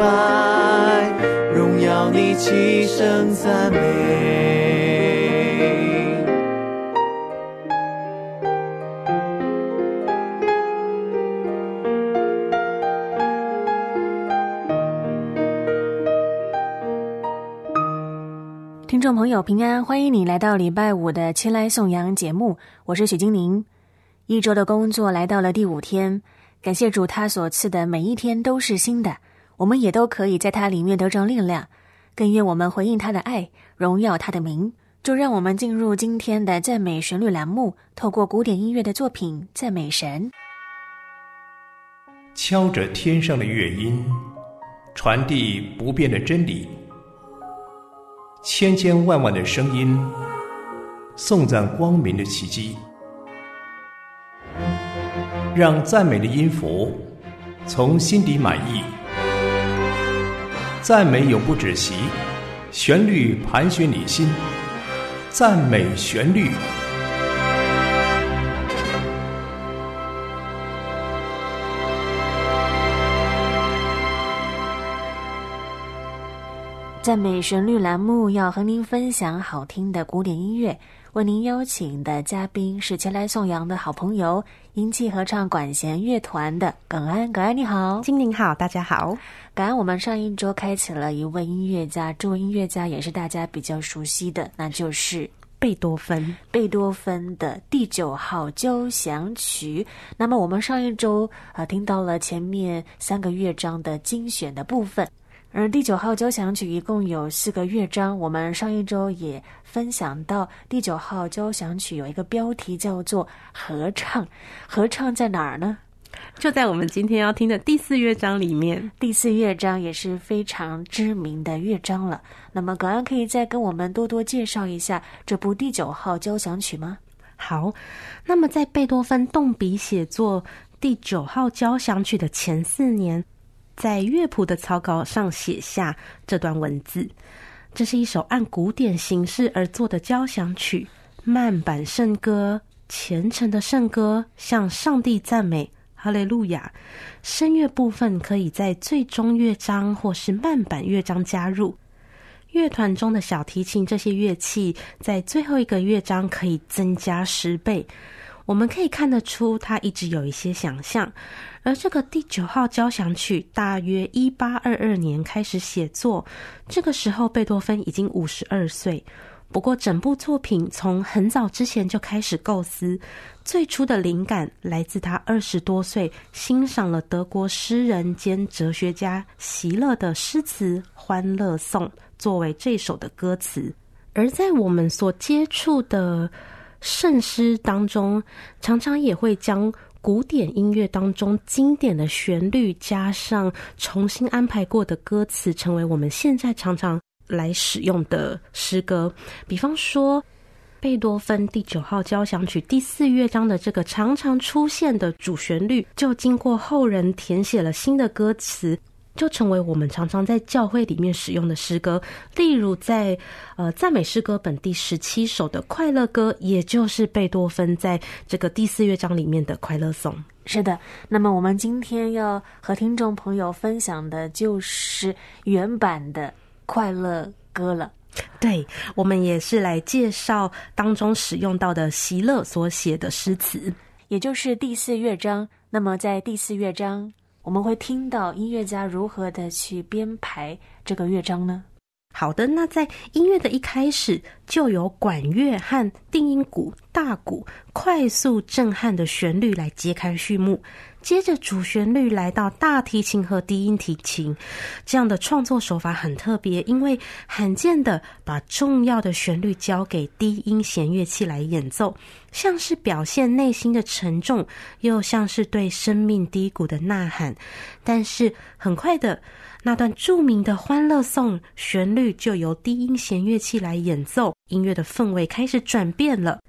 拜，荣耀你，齐声赞美。听众朋友平安，欢迎你来到礼拜五的《前来颂扬》节目，我是许金玲。一周的工作来到了第五天，感谢主，他所赐的每一天都是新的，我们也都可以在它里面得着力量。更愿我们回应他的爱，荣耀他的名。就让我们进入今天的赞美旋律栏目，透过古典音乐的作品赞美神。敲着天上的乐音，传递不变的真理。千千万万的声音，颂赞光明的奇迹。让赞美的音符从心底满意，赞美永不止息，旋律盘旋你心，赞美旋律。赞美旋律栏目要和您分享好听的古典音乐，为您邀请的嘉宾是前来颂扬的好朋友音器合唱管弦乐团的耿安。耿安你好，精灵好，大家好。耿安，我们上一周开启了一位音乐家，这位音乐家也是大家比较熟悉的，那就是贝多芬。贝多芬的第九号交响曲。那么我们上一周啊、呃、听到了前面三个乐章的精选的部分。而第九号交响曲一共有四个乐章，我们上一周也分享到，第九号交响曲有一个标题叫做“合唱”，合唱在哪儿呢？就在我们今天要听的第四乐章里面。第四乐章也是非常知名的乐章了。那么，葛安可以再跟我们多多介绍一下这部第九号交响曲吗？好，那么在贝多芬动笔写作第九号交响曲的前四年。在乐谱的草稿上写下这段文字。这是一首按古典形式而作的交响曲，慢板圣歌，虔诚的圣歌，向上帝赞美，哈利路亚。声乐部分可以在最终乐章或是慢板乐章加入。乐团中的小提琴这些乐器在最后一个乐章可以增加十倍。我们可以看得出，他一直有一些想象。而这个第九号交响曲大约一八二二年开始写作，这个时候贝多芬已经五十二岁。不过，整部作品从很早之前就开始构思，最初的灵感来自他二十多岁欣赏了德国诗人兼哲学家席勒的诗词《欢乐颂》，作为这首的歌词。而在我们所接触的圣诗当中，常常也会将古典音乐当中经典的旋律加上重新安排过的歌词，成为我们现在常常来使用的诗歌。比方说，贝多芬第九号交响曲第四乐章的这个常常出现的主旋律，就经过后人填写了新的歌词。就成为我们常常在教会里面使用的诗歌，例如在呃赞美诗歌本第十七首的快乐歌，也就是贝多芬在这个第四乐章里面的快乐颂。是的，那么我们今天要和听众朋友分享的就是原版的快乐歌了。对，我们也是来介绍当中使用到的席勒所写的诗词，也就是第四乐章。那么在第四乐章。我们会听到音乐家如何的去编排这个乐章呢？好的，那在音乐的一开始，就有管乐和定音鼓、大鼓快速震撼的旋律来揭开序幕。接着主旋律来到大提琴和低音提琴，这样的创作手法很特别，因为罕见的把重要的旋律交给低音弦乐器来演奏，像是表现内心的沉重，又像是对生命低谷的呐喊。但是很快的，那段著名的《欢乐颂》旋律就由低音弦乐器来演奏，音乐的氛围开始转变了，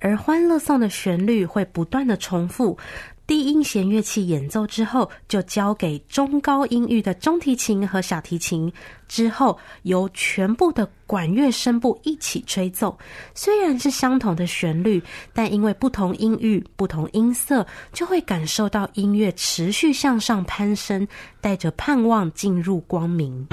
而《欢乐颂》的旋律会不断的重复。低音弦乐器演奏之后，就交给中高音域的中提琴和小提琴，之后由全部的管乐声部一起吹奏。虽然是相同的旋律，但因为不同音域、不同音色，就会感受到音乐持续向上攀升，带着盼望进入光明。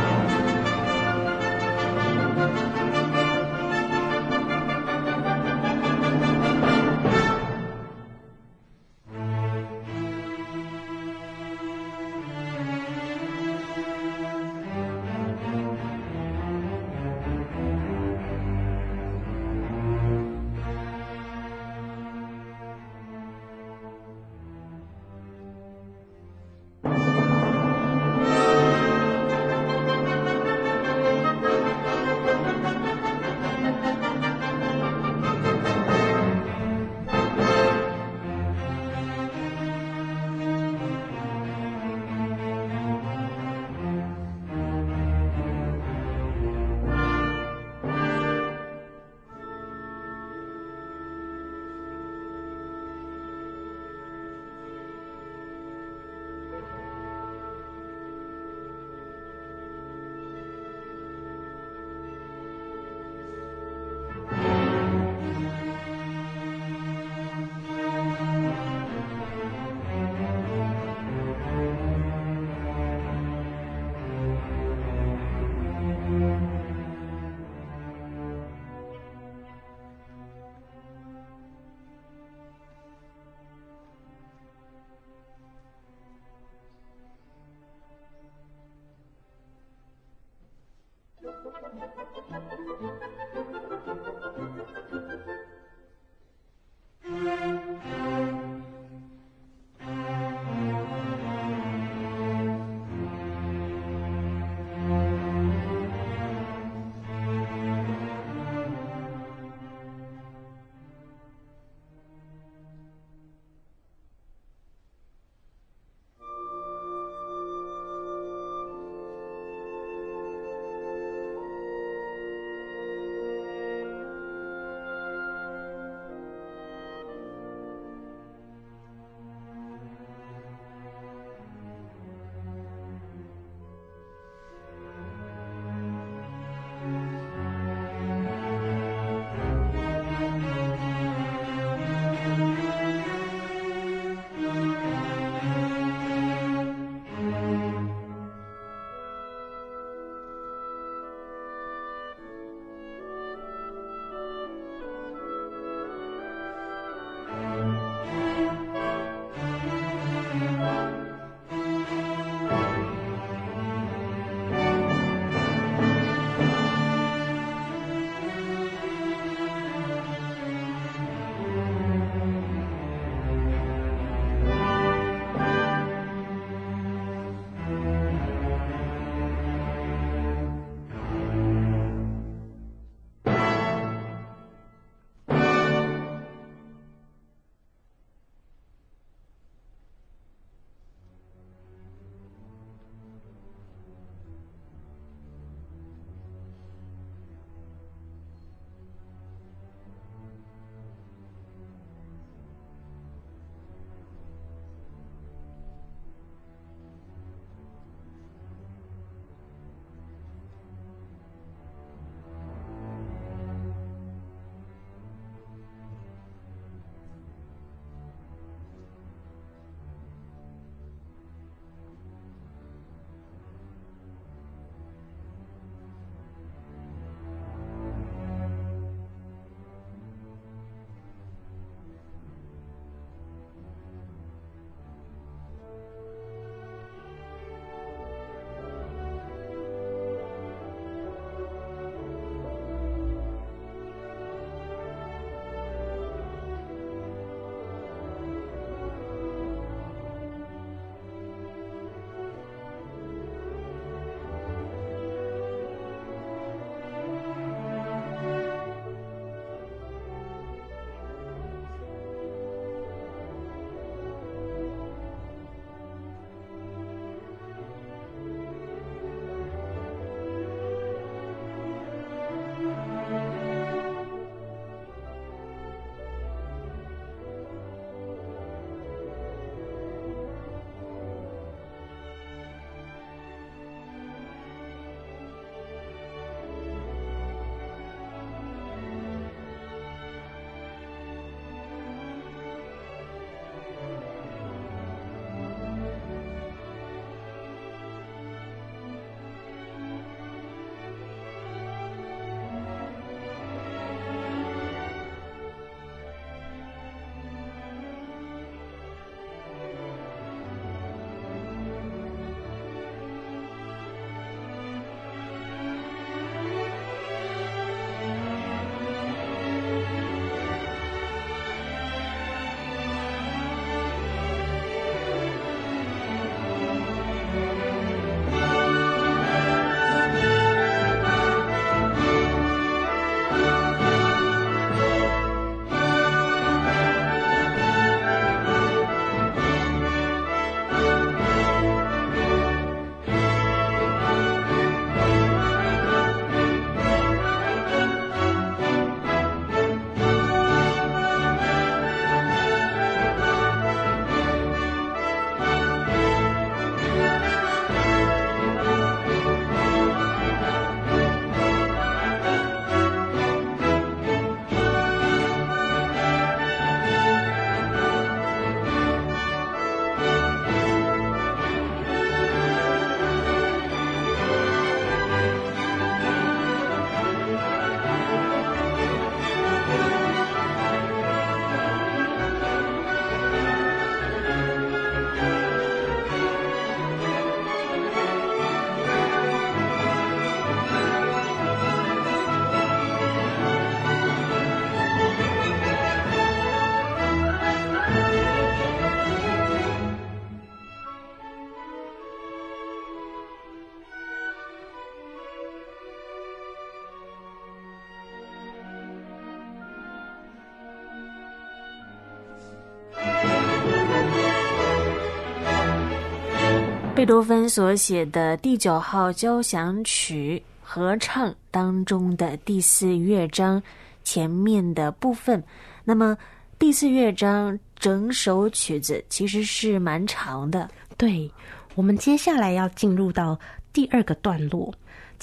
贝多芬所写的第九号交响曲合唱当中的第四乐章前面的部分。那么第四乐章整首曲子其实是蛮长的。对，我们接下来要进入到第二个段落。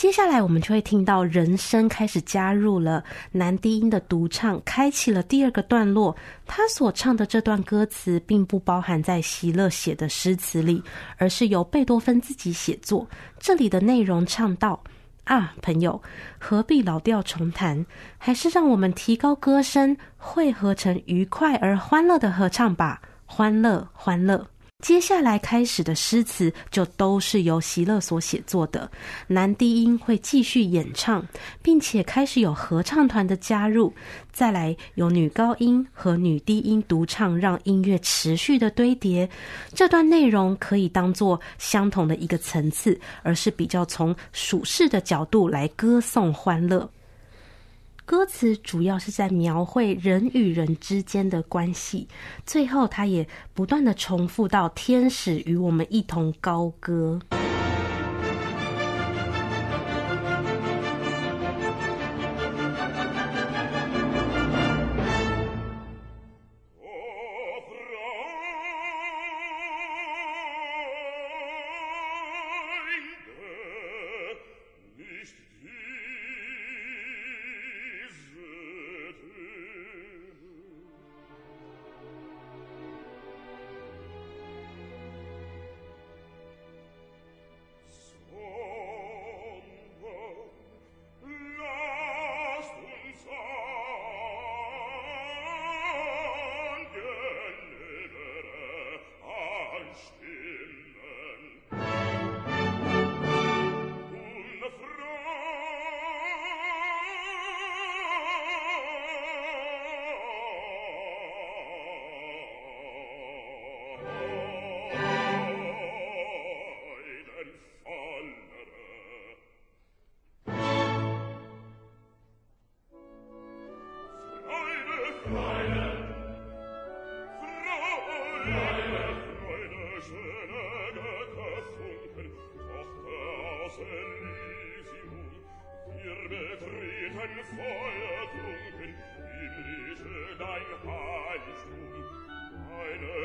接下来我们就会听到人声开始加入了男低音的独唱，开启了第二个段落。他所唱的这段歌词并不包含在席勒写的诗词里，而是由贝多芬自己写作。这里的内容唱到：“啊，朋友，何必老调重弹？还是让我们提高歌声，汇合成愉快而欢乐的合唱吧！欢乐，欢乐。”接下来开始的诗词就都是由席勒所写作的，男低音会继续演唱，并且开始有合唱团的加入，再来有女高音和女低音独唱，让音乐持续的堆叠。这段内容可以当做相同的一个层次，而是比较从属世的角度来歌颂欢乐。歌词主要是在描绘人与人之间的关系，最后它也不断的重复到“天使与我们一同高歌”。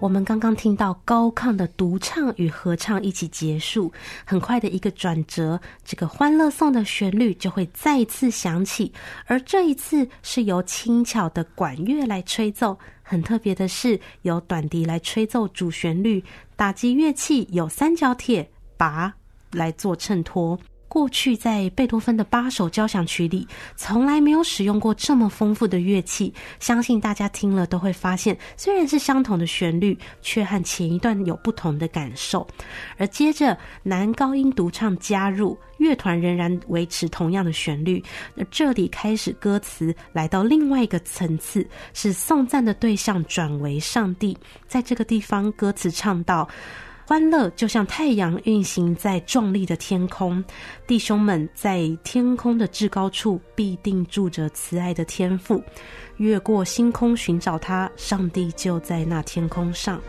我们刚刚听到高亢的独唱与合唱一起结束，很快的一个转折，这个欢乐颂的旋律就会再次响起，而这一次是由轻巧的管乐来吹奏。很特别的是，由短笛来吹奏主旋律，打击乐器有三角铁、拔来做衬托。过去在贝多芬的八首交响曲里，从来没有使用过这么丰富的乐器。相信大家听了都会发现，虽然是相同的旋律，却和前一段有不同的感受。而接着男高音独唱加入，乐团仍然维持同样的旋律。那这里开始歌词来到另外一个层次，是颂赞的对象转为上帝。在这个地方，歌词唱到。欢乐就像太阳运行在壮丽的天空，弟兄们在天空的至高处必定住着慈爱的天赋。越过星空寻找他，上帝就在那天空上。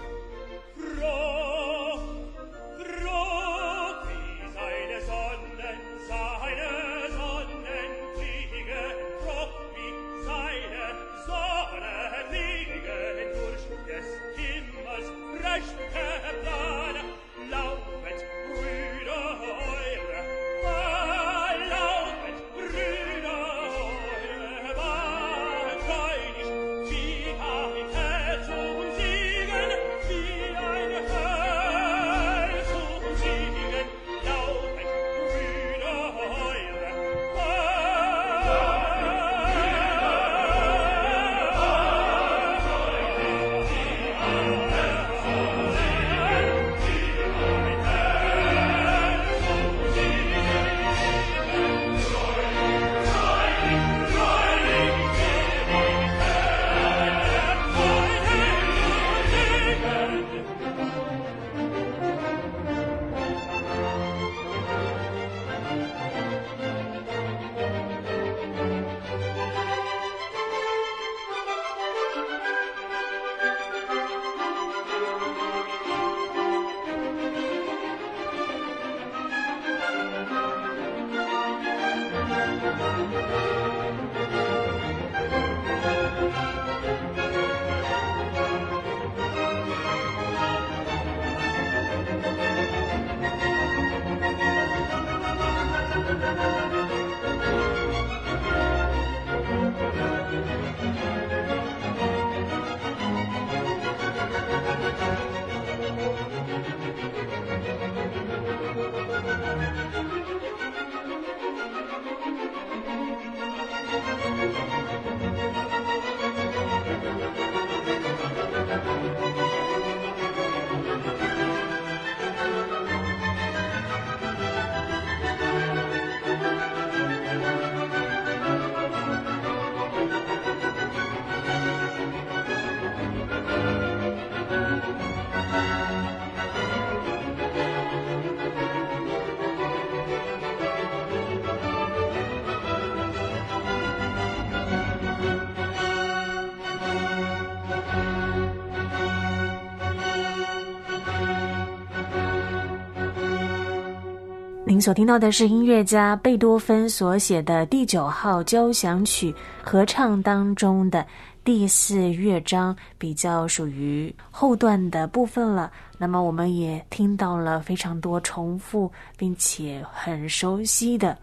所听到的是音乐家贝多芬所写的第九号交响曲合唱当中的第四乐章，比较属于后段的部分了。那么，我们也听到了非常多重复并且很熟悉的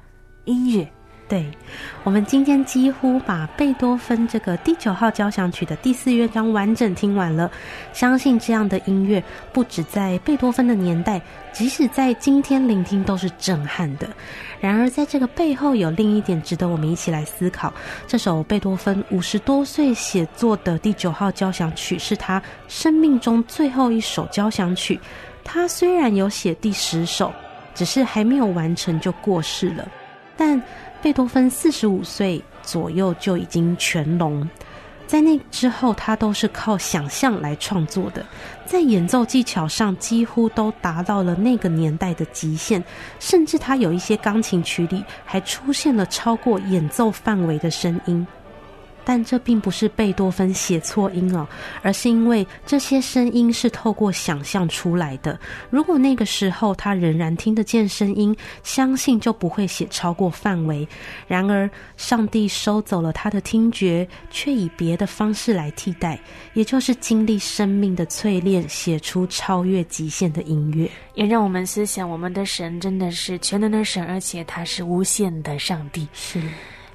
音乐。对，我们今天几乎把贝多芬这个第九号交响曲的第四乐章完整听完了。相信这样的音乐，不止在贝多芬的年代，即使在今天聆听都是震撼的。然而，在这个背后有另一点值得我们一起来思考：这首贝多芬五十多岁写作的第九号交响曲，是他生命中最后一首交响曲。他虽然有写第十首，只是还没有完成就过世了。但贝多芬四十五岁左右就已经全聋，在那之后，他都是靠想象来创作的，在演奏技巧上几乎都达到了那个年代的极限，甚至他有一些钢琴曲里还出现了超过演奏范围的声音。但这并不是贝多芬写错音哦，而是因为这些声音是透过想象出来的。如果那个时候他仍然听得见声音，相信就不会写超过范围。然而，上帝收走了他的听觉，却以别的方式来替代，也就是经历生命的淬炼，写出超越极限的音乐。也让我们思想，我们的神真的是全能的神，而且他是无限的上帝。是。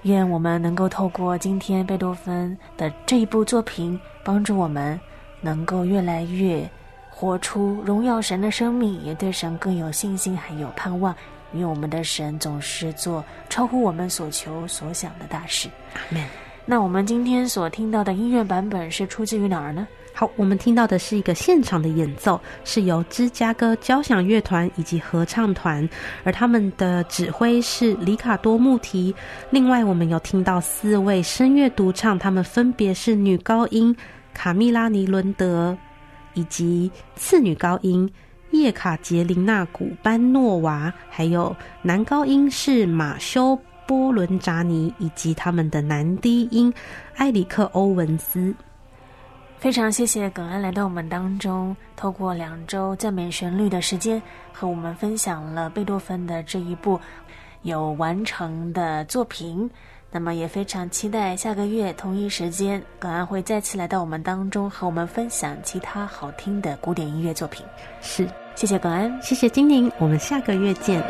愿我们能够透过今天贝多芬的这一部作品，帮助我们能够越来越活出荣耀神的生命，也对神更有信心，还有盼望。因为我们的神总是做超乎我们所求所想的大事。阿门。那我们今天所听到的音乐版本是出自于哪儿呢？好，我们听到的是一个现场的演奏，是由芝加哥交响乐团以及合唱团，而他们的指挥是里卡多穆提。另外，我们有听到四位声乐独唱，他们分别是女高音卡米拉尼伦德，以及次女高音叶卡捷琳娜古班诺娃，还有男高音是马修波伦扎尼，以及他们的男低音埃里克欧文斯。非常谢谢耿安来到我们当中，透过两周赞美旋律的时间，和我们分享了贝多芬的这一部有完成的作品。那么也非常期待下个月同一时间，耿安会再次来到我们当中，和我们分享其他好听的古典音乐作品。是，谢谢耿安，谢谢精灵，我们下个月见。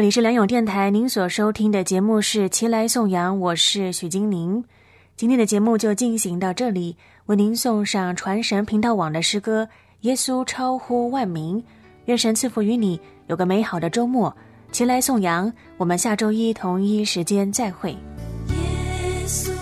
这里是梁勇电台，您所收听的节目是《齐来颂扬》，我是许金玲。今天的节目就进行到这里，为您送上传神频道网的诗歌《耶稣超乎万民》，愿神赐福于你，有个美好的周末。齐来颂扬，我们下周一同一时间再会。耶稣